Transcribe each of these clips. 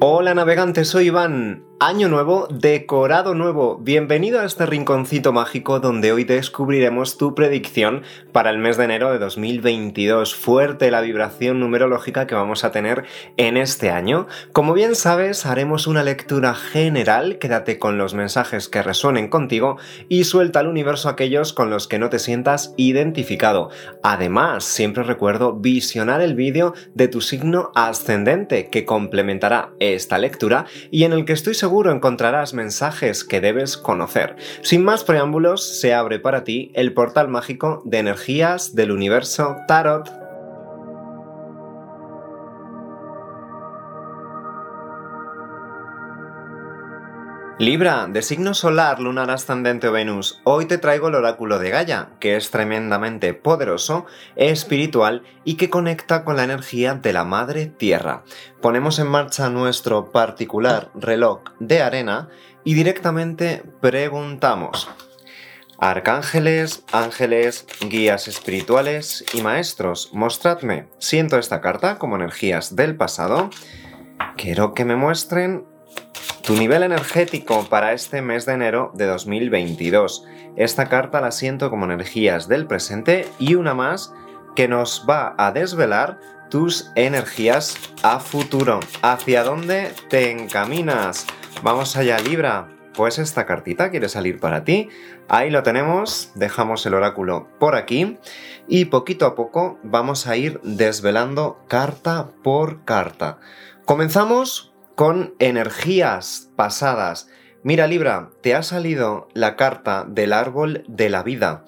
Hola navegantes, soy Iván. Año nuevo, decorado nuevo. Bienvenido a este rinconcito mágico donde hoy descubriremos tu predicción para el mes de enero de 2022. Fuerte la vibración numerológica que vamos a tener en este año. Como bien sabes, haremos una lectura general. Quédate con los mensajes que resuenen contigo y suelta al universo aquellos con los que no te sientas identificado. Además, siempre recuerdo visionar el vídeo de tu signo ascendente que complementará esta lectura y en el que estoy seguro seguro encontrarás mensajes que debes conocer. Sin más preámbulos, se abre para ti el portal mágico de energías del universo Tarot. Libra, de signo solar, lunar ascendente o Venus, hoy te traigo el oráculo de Gaia, que es tremendamente poderoso, espiritual y que conecta con la energía de la Madre Tierra. Ponemos en marcha nuestro particular reloj de arena y directamente preguntamos. Arcángeles, ángeles, guías espirituales y maestros, mostradme. Siento esta carta como energías del pasado. Quiero que me muestren tu nivel energético para este mes de enero de 2022. Esta carta la siento como energías del presente y una más que nos va a desvelar tus energías a futuro. ¿Hacia dónde te encaminas? Vamos allá, Libra. Pues esta cartita quiere salir para ti. Ahí lo tenemos, dejamos el oráculo por aquí y poquito a poco vamos a ir desvelando carta por carta. Comenzamos con energías pasadas. Mira Libra, te ha salido la carta del árbol de la vida.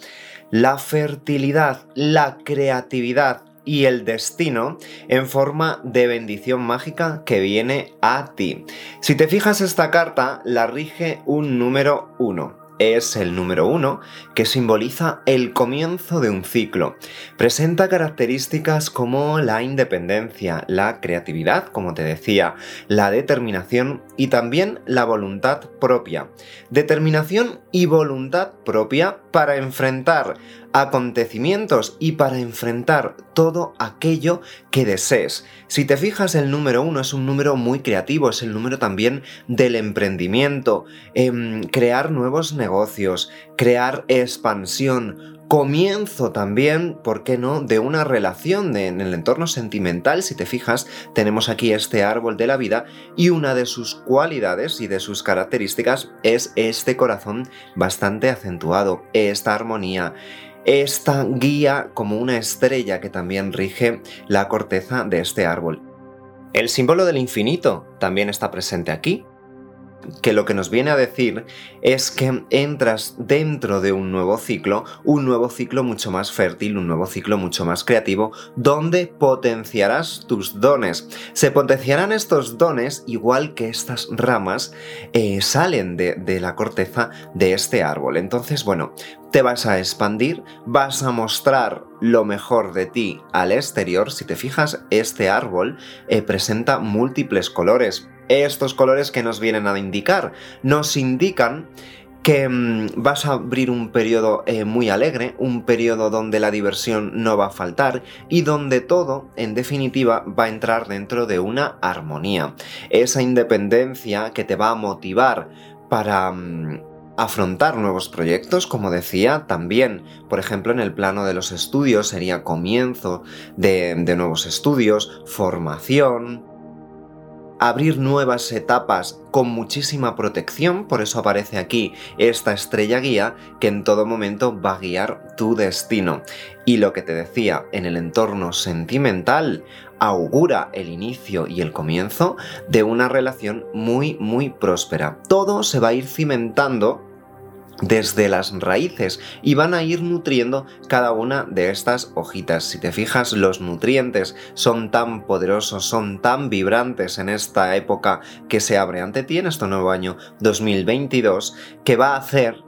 La fertilidad, la creatividad y el destino en forma de bendición mágica que viene a ti. Si te fijas esta carta, la rige un número 1 es el número uno, que simboliza el comienzo de un ciclo. Presenta características como la independencia, la creatividad, como te decía, la determinación y también la voluntad propia. Determinación y voluntad propia para enfrentar acontecimientos y para enfrentar todo aquello que desees. Si te fijas, el número uno es un número muy creativo, es el número también del emprendimiento, em, crear nuevos negocios, crear expansión, comienzo también, ¿por qué no?, de una relación en el entorno sentimental. Si te fijas, tenemos aquí este árbol de la vida y una de sus cualidades y de sus características es este corazón bastante acentuado, esta armonía esta guía como una estrella que también rige la corteza de este árbol. El símbolo del infinito también está presente aquí, que lo que nos viene a decir es que entras dentro de un nuevo ciclo, un nuevo ciclo mucho más fértil, un nuevo ciclo mucho más creativo, donde potenciarás tus dones. Se potenciarán estos dones igual que estas ramas eh, salen de, la corteza de este árbol. Entonces, bueno, te vas a expandir, vas a mostrar lo mejor de ti al exterior. Si te fijas, este árbol eh, presenta múltiples colores estos colores que nos vienen a indicar. Nos indican que mm, vas a abrir un periodo eh, muy alegre, un periodo donde la diversión no va a faltar y donde todo, en definitiva, va a entrar dentro de una armonía. Esa independencia que te va a motivar para... Mm, afrontar nuevos proyectos, como decía, también, por ejemplo, en el plano de los estudios sería comienzo de nuevos estudios, formación, abrir nuevas etapas con muchísima protección, por eso aparece aquí esta estrella guía que en todo momento va a guiar tu destino. Y lo que te decía, en el entorno sentimental, augura el inicio y el comienzo de una relación muy, muy próspera. Todo se va a ir cimentando desde las raíces y van a ir nutriendo cada una de estas hojitas. Si te fijas, los nutrientes son tan poderosos, son tan vibrantes en esta época que se abre ante ti en este nuevo año 2022 que va a hacer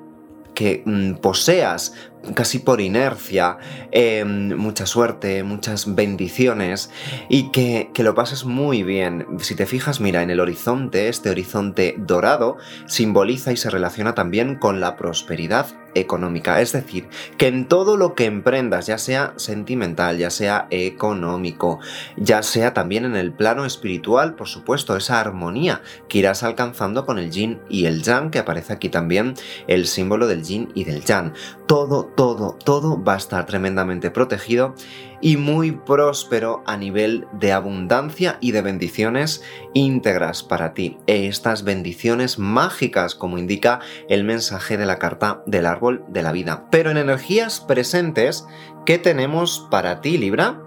que mm, poseas casi por inercia, em, mucha suerte, muchas bendiciones y que, que lo pases muy bien. Si te fijas, mira, en el horizonte, este horizonte dorado simboliza y se relaciona también con la prosperidad económica. Es decir, que en todo lo que emprendas, ya sea sentimental, ya sea económico, ya sea también en el plano espiritual, por supuesto, esa armonía que irás alcanzando con el yin y el yang, que aparece aquí también el símbolo del yin y del yang. Todo, todo, todo va a estar tremendamente protegido y muy próspero a nivel de abundancia y de bendiciones íntegras para ti. Estas bendiciones mágicas, como indica el mensaje de la carta del árbol de la vida. Pero en energías presentes, ¿qué tenemos para ti, Libra?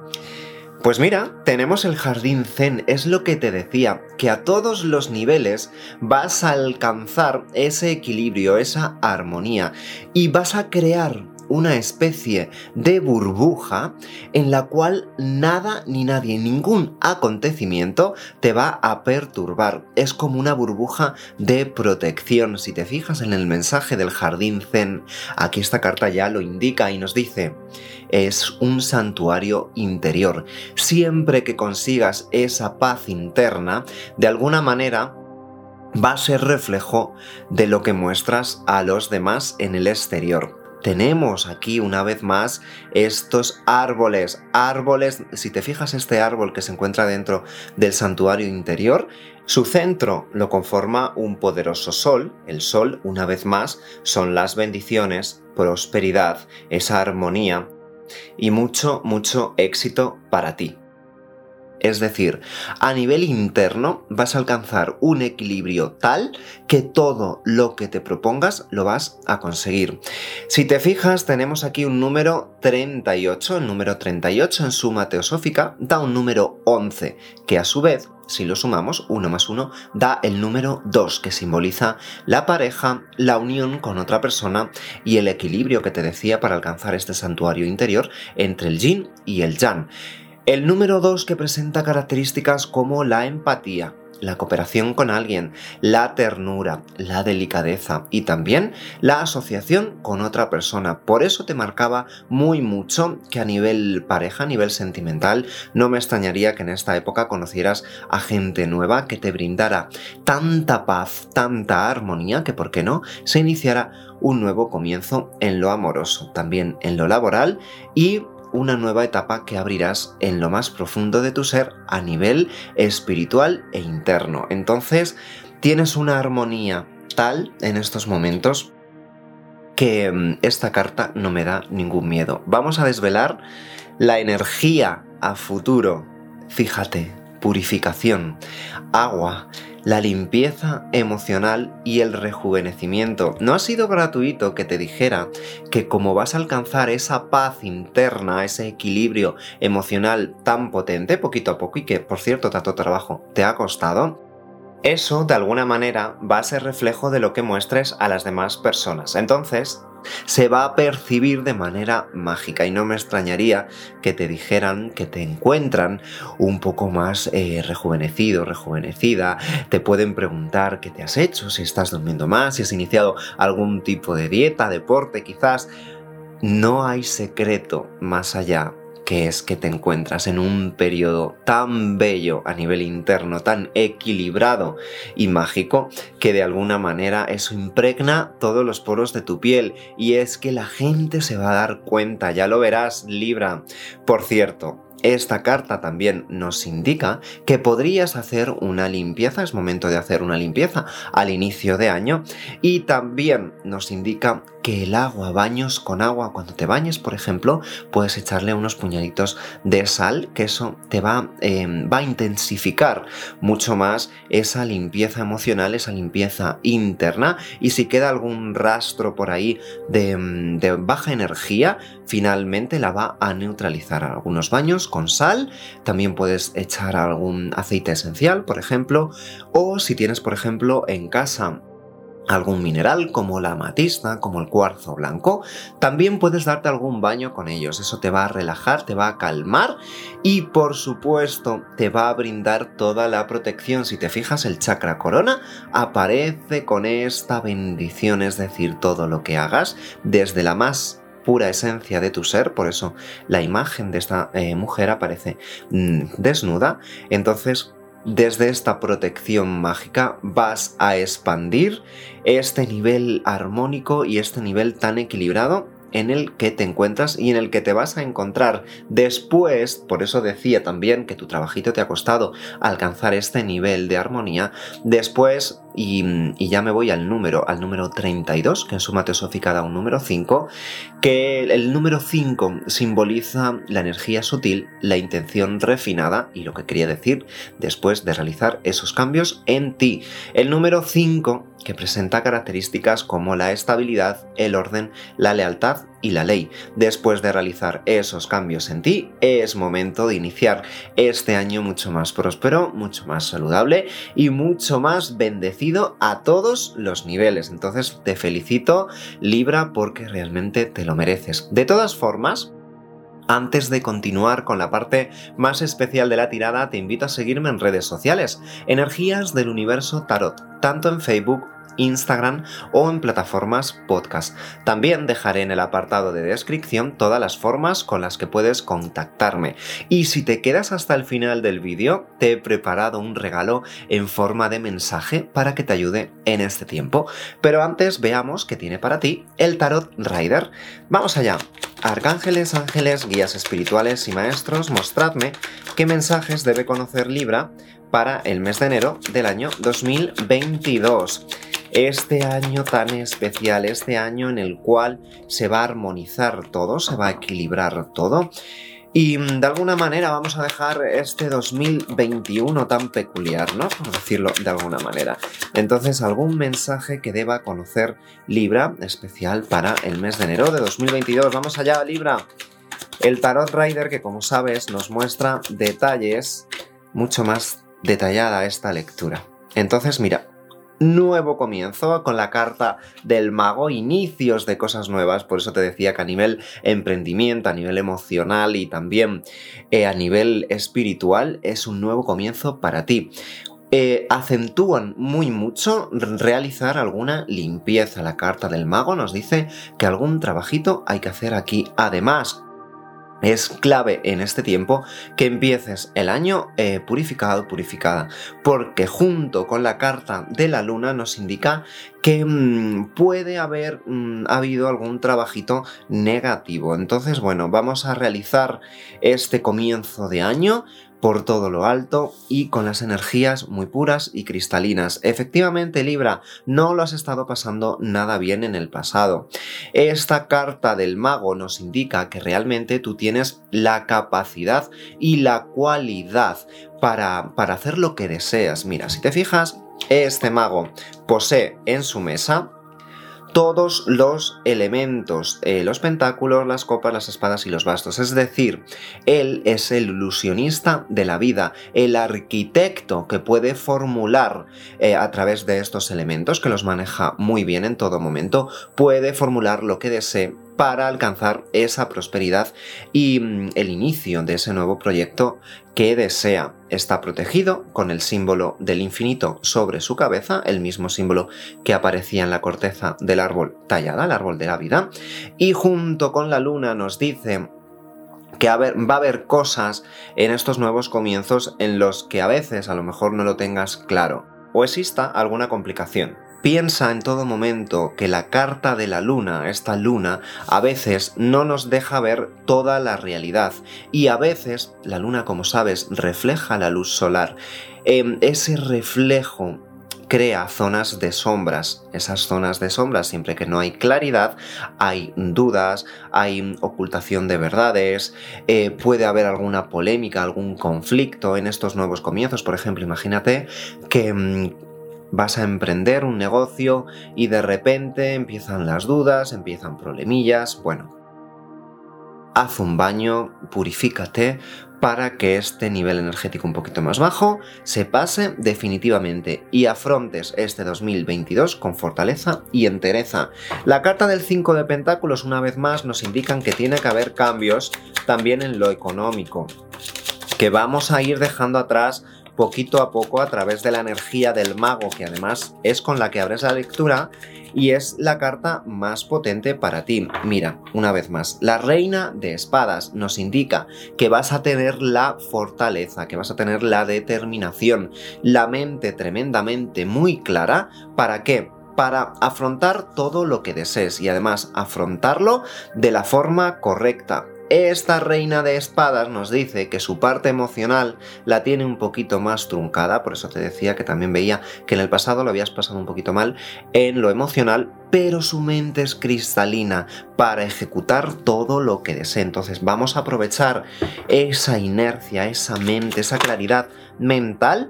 Pues mira, tenemos el jardín zen, es lo que te decía, que a todos los niveles vas a alcanzar ese equilibrio, esa armonía, y vas a crear una especie de burbuja en la cual nada ni nadie, ningún acontecimiento te va a perturbar. Es como una burbuja de protección. Si te fijas en el mensaje del jardín zen, aquí esta carta ya lo indica y nos dice, es un santuario interior. Siempre que consigas esa paz interna, de alguna manera va a ser reflejo de lo que muestras a los demás en el exterior tenemos aquí una vez más estos árboles. Árboles, si te fijas este árbol que se encuentra dentro del santuario interior, su centro lo conforma un poderoso sol. El sol, una vez más, son las bendiciones, prosperidad, esa armonía y mucho, mucho éxito para ti. Es decir, a nivel interno vas a alcanzar un equilibrio tal que todo lo que te propongas lo vas a conseguir. Si te fijas, tenemos aquí un número 38. El número 38 en suma teosófica da un número 11, que a su vez si lo sumamos, 1 más 1 da el número 2, que simboliza la pareja, la unión con otra persona y el equilibrio que te decía para alcanzar este santuario interior entre el yin y el yang. El número 2 que presenta características como la empatía, la cooperación con alguien, la ternura, la delicadeza y también la asociación con otra persona. Por eso te marcaba muy mucho que a nivel pareja, a nivel sentimental, no me extrañaría que en esta época conocieras a gente nueva que te brindara tanta paz, tanta armonía que, ¿por qué no?, se iniciara un nuevo comienzo en lo amoroso, también en lo laboral y una nueva etapa que abrirás en lo más profundo de tu ser a nivel espiritual e interno. Entonces, tienes una armonía tal en estos momentos que mm, esta carta no me da ningún miedo. Vamos a desvelar la energía a futuro. Fíjate, purificación, agua, la limpieza emocional y el rejuvenecimiento. No ha sido gratuito que te dijera que como vas a alcanzar esa paz interna, ese equilibrio emocional tan potente, poquito a poco, y que por cierto tanto trabajo te ha costado, eso de alguna manera va a ser reflejo de lo que muestres a las demás personas. Entonces, se va a percibir de manera mágica y no me extrañaría que te dijeran que te encuentran un poco más eh, rejuvenecido, rejuvenecida, te pueden preguntar qué te has hecho, si estás durmiendo más, si has iniciado algún tipo de dieta, deporte quizás. No hay secreto más allá que es que te encuentras en un periodo tan bello a nivel interno, tan equilibrado y mágico, que de alguna manera eso impregna todos los poros de tu piel y es que la gente se va a dar cuenta, ya lo verás, Libra. Por cierto, esta carta también nos indica que podrías hacer una limpieza, es momento de hacer una limpieza al inicio de año y también nos indica que el agua, baños con agua, cuando te bañes, por ejemplo, puedes echarle unos puñaditos de sal, que eso te va, em, va a intensificar mucho más esa limpieza emocional, esa limpieza interna. Y si queda algún rastro por ahí de, em, de baja energía, finalmente la va a neutralizar. Algunos baños con sal, también puedes echar algún aceite esencial, por ejemplo, o si tienes, por ejemplo, en casa algún mineral como la amatista, como el cuarzo blanco, también puedes darte algún baño con ellos. Eso te va a relajar, te va a calmar y por supuesto te va a brindar toda la protección. Si te fijas, el chakra corona aparece con esta bendición, es decir, todo lo que hagas, desde la más pura esencia de tu ser, por eso la imagen de esta eh, mujer aparece mm, desnuda, entonces desde esta protección mágica vas a expandir este nivel armónico y este nivel tan equilibrado en el que te encuentras y en el que te vas a encontrar después, por eso decía también que tu trabajito te ha costado alcanzar este nivel de armonía, después y, ya me voy al número, al número 32, que en suma teosófica da un número 5, que el número 5 simboliza la energía sutil, la intención refinada y lo que quería decir después de realizar esos cambios en ti. El número 5 que presenta características como la estabilidad, el orden, la lealtad y la ley. Después de realizar esos cambios en ti, es momento de iniciar este año mucho más próspero, mucho más saludable y mucho más bendecido a todos los niveles. Entonces te felicito Libra porque realmente te lo mereces. De todas formas, antes de continuar con la parte más especial de la tirada, te invito a seguirme en redes sociales, Energías del Universo Tarot, tanto en Facebook Instagram o en plataformas podcast. También dejaré en el apartado de descripción todas las formas con las que puedes contactarme. Y si te quedas hasta el final del vídeo, te he preparado un regalo en forma de mensaje para que te ayude en este tiempo. Pero antes veamos qué tiene para ti el Tarot Rider. Vamos allá. Arcángeles, ángeles, guías espirituales y maestros, mostradme qué mensajes debe conocer Libra para el mes de enero del año 2022 este año tan especial, este año en el cual se va a armonizar todo, se va a equilibrar todo. Y mm, de alguna manera vamos a dejar este 2021 tan peculiar, ¿no? Por decirlo de alguna manera. Entonces, algún mensaje que deba conocer Libra, especial para el mes de enero de 2022. Vamos allá, Libra. El Tarot Rider, que como sabes, nos muestra detalles mucho más detallada esta lectura. Entonces, mira, nuevo comienzo con la carta del mago, inicios de cosas nuevas, por eso te decía que a nivel emprendimiento, a nivel emocional y también eh, a nivel espiritual es un nuevo comienzo para ti. Eh, acentúan muy mucho realizar alguna limpieza. La carta del mago nos dice que algún trabajito hay que hacer aquí. Además, es clave en este tiempo que empieces el año eh, purificado, purificada, porque junto con la carta de la luna nos indica que mm, puede haber mm, habido algún trabajito negativo. Entonces, bueno, vamos a realizar este comienzo de año por todo lo alto y con las energías muy puras y cristalinas. Efectivamente, Libra, no lo has estado pasando nada bien en el pasado. Esta carta del mago nos indica que realmente tú tienes la capacidad y la cualidad para, para hacer lo que deseas. Mira, si te fijas, este mago posee en su mesa todos los elementos, eh, los pentáculos, las copas, las espadas y los bastos. Es decir, él es el ilusionista de la vida, el arquitecto que puede formular eh, a través de estos elementos, que los maneja muy bien en todo momento, puede formular lo que desee para alcanzar esa prosperidad y mm, el inicio de ese nuevo proyecto que desea. Está protegido con el símbolo del infinito sobre su cabeza, el mismo símbolo que aparecía en la corteza del árbol tallada, el árbol de la vida, y junto con la luna nos dice que va a haber cosas en estos nuevos comienzos en los que a veces a lo mejor no lo tengas claro o exista alguna complicación. Piensa en todo momento que la carta de la luna, esta luna, a veces no nos deja ver toda la realidad y a veces la luna, como sabes, refleja la luz solar. Em, ese reflejo crea zonas de sombras. Esas zonas de sombras, siempre que no hay claridad, hay dudas, hay ocultación de verdades, eh, puede haber alguna polémica, algún conflicto en estos nuevos comienzos. Por ejemplo, imagínate que mm, vas a emprender un negocio y de repente empiezan las dudas, empiezan problemillas, bueno. Haz un baño, purifícate para que este nivel energético un poquito más bajo se pase definitivamente y afrontes este 2022 con fortaleza y entereza. La carta del 5 de pentáculos una vez más nos indican que tiene que haber cambios también en lo económico, que vamos a ir dejando atrás poquito a poco a través de la energía del mago, que además es con la que abres la lectura y es la carta más potente para ti. Mira, una vez más, la reina de espadas nos indica que vas a tener la fortaleza, que vas a tener la determinación, la mente tremendamente muy clara. ¿Para qué? para afrontar todo lo que desees y además afrontarlo de la forma correcta. Esta reina de espadas nos dice que su parte emocional la tiene un poquito más truncada, por eso te decía que también veía que en el pasado lo habías pasado un poquito mal en lo emocional, pero su mente es cristalina para ejecutar todo lo que desee. Entonces vamos a aprovechar esa inercia, esa mente, esa claridad mental.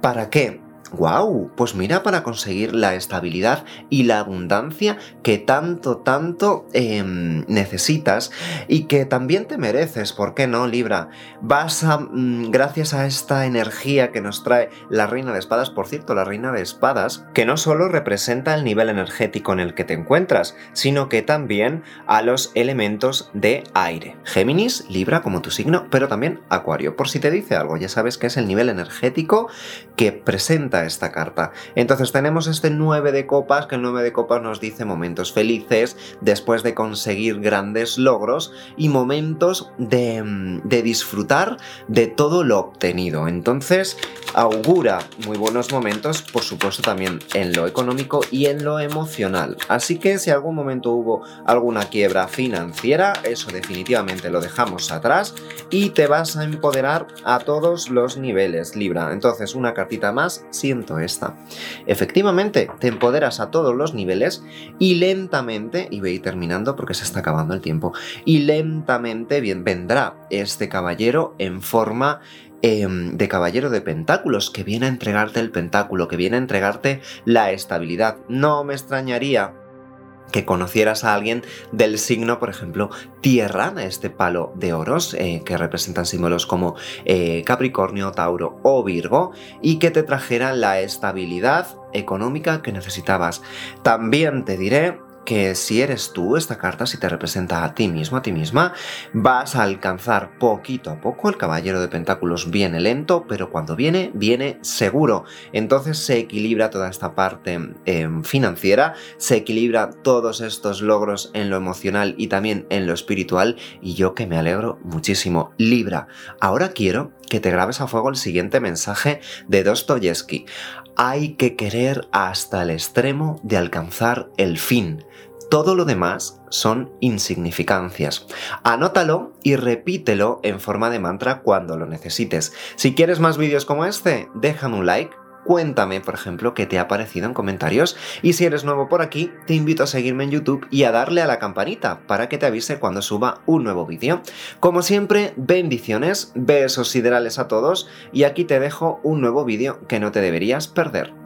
¿Para qué? ¡Wow! Pues mira para conseguir la estabilidad y la abundancia que tanto, tanto em, necesitas y que también te mereces, ¿por qué no, Libra? Vas a, mm, gracias a esta energía que nos trae la Reina de Espadas, por cierto, la Reina de Espadas, que no solo representa el nivel energético en el que te encuentras, sino que también a los elementos de aire. Géminis, Libra como tu signo, pero también Acuario. Por si te dice algo, ya sabes que es el nivel energético que presenta esta carta. Entonces tenemos este 9 de copas, que el 9 de copas nos dice momentos felices después de conseguir grandes logros y momentos de, de disfrutar de todo lo obtenido. Entonces augura muy buenos momentos, por supuesto también en lo económico y en lo emocional. Así que si algún momento hubo alguna quiebra financiera, eso definitivamente lo dejamos atrás y te vas a empoderar a todos los niveles, Libra. Entonces una cartita más, si esta. Efectivamente, te empoderas a todos los niveles y lentamente, y voy terminando porque se está acabando el tiempo, y lentamente bien, vendrá este caballero en forma em, de caballero de pentáculos, que viene a entregarte el pentáculo, que viene a entregarte la estabilidad. No me extrañaría que conocieras a alguien del signo, por ejemplo, tierra, este palo de oros, eh, que representan símbolos como eh, Capricornio, Tauro o Virgo, y que te trajera la estabilidad económica que necesitabas. También te diré que si eres tú, esta carta, si te representa a ti mismo, a ti misma, vas a alcanzar poquito a poco. El caballero de pentáculos viene lento, pero cuando viene, viene seguro. Entonces se equilibra toda esta parte em, financiera, se equilibra todos estos logros en lo emocional y también en lo espiritual. Y yo que me alegro muchísimo. Libra, ahora quiero que te grabes a fuego el siguiente mensaje de Dostoyevsky hay que querer hasta el extremo de alcanzar el fin. Todo lo demás son insignificancias. Anótalo y repítelo en forma de mantra cuando lo necesites. Si quieres más vídeos como este, déjame un like Cuéntame, por ejemplo, qué te ha parecido en comentarios y si eres nuevo por aquí, te invito a seguirme en YouTube y a darle a la campanita para que te avise cuando suba un nuevo vídeo. Como siempre, bendiciones, besos siderales a todos y aquí te dejo un nuevo vídeo que no te deberías perder.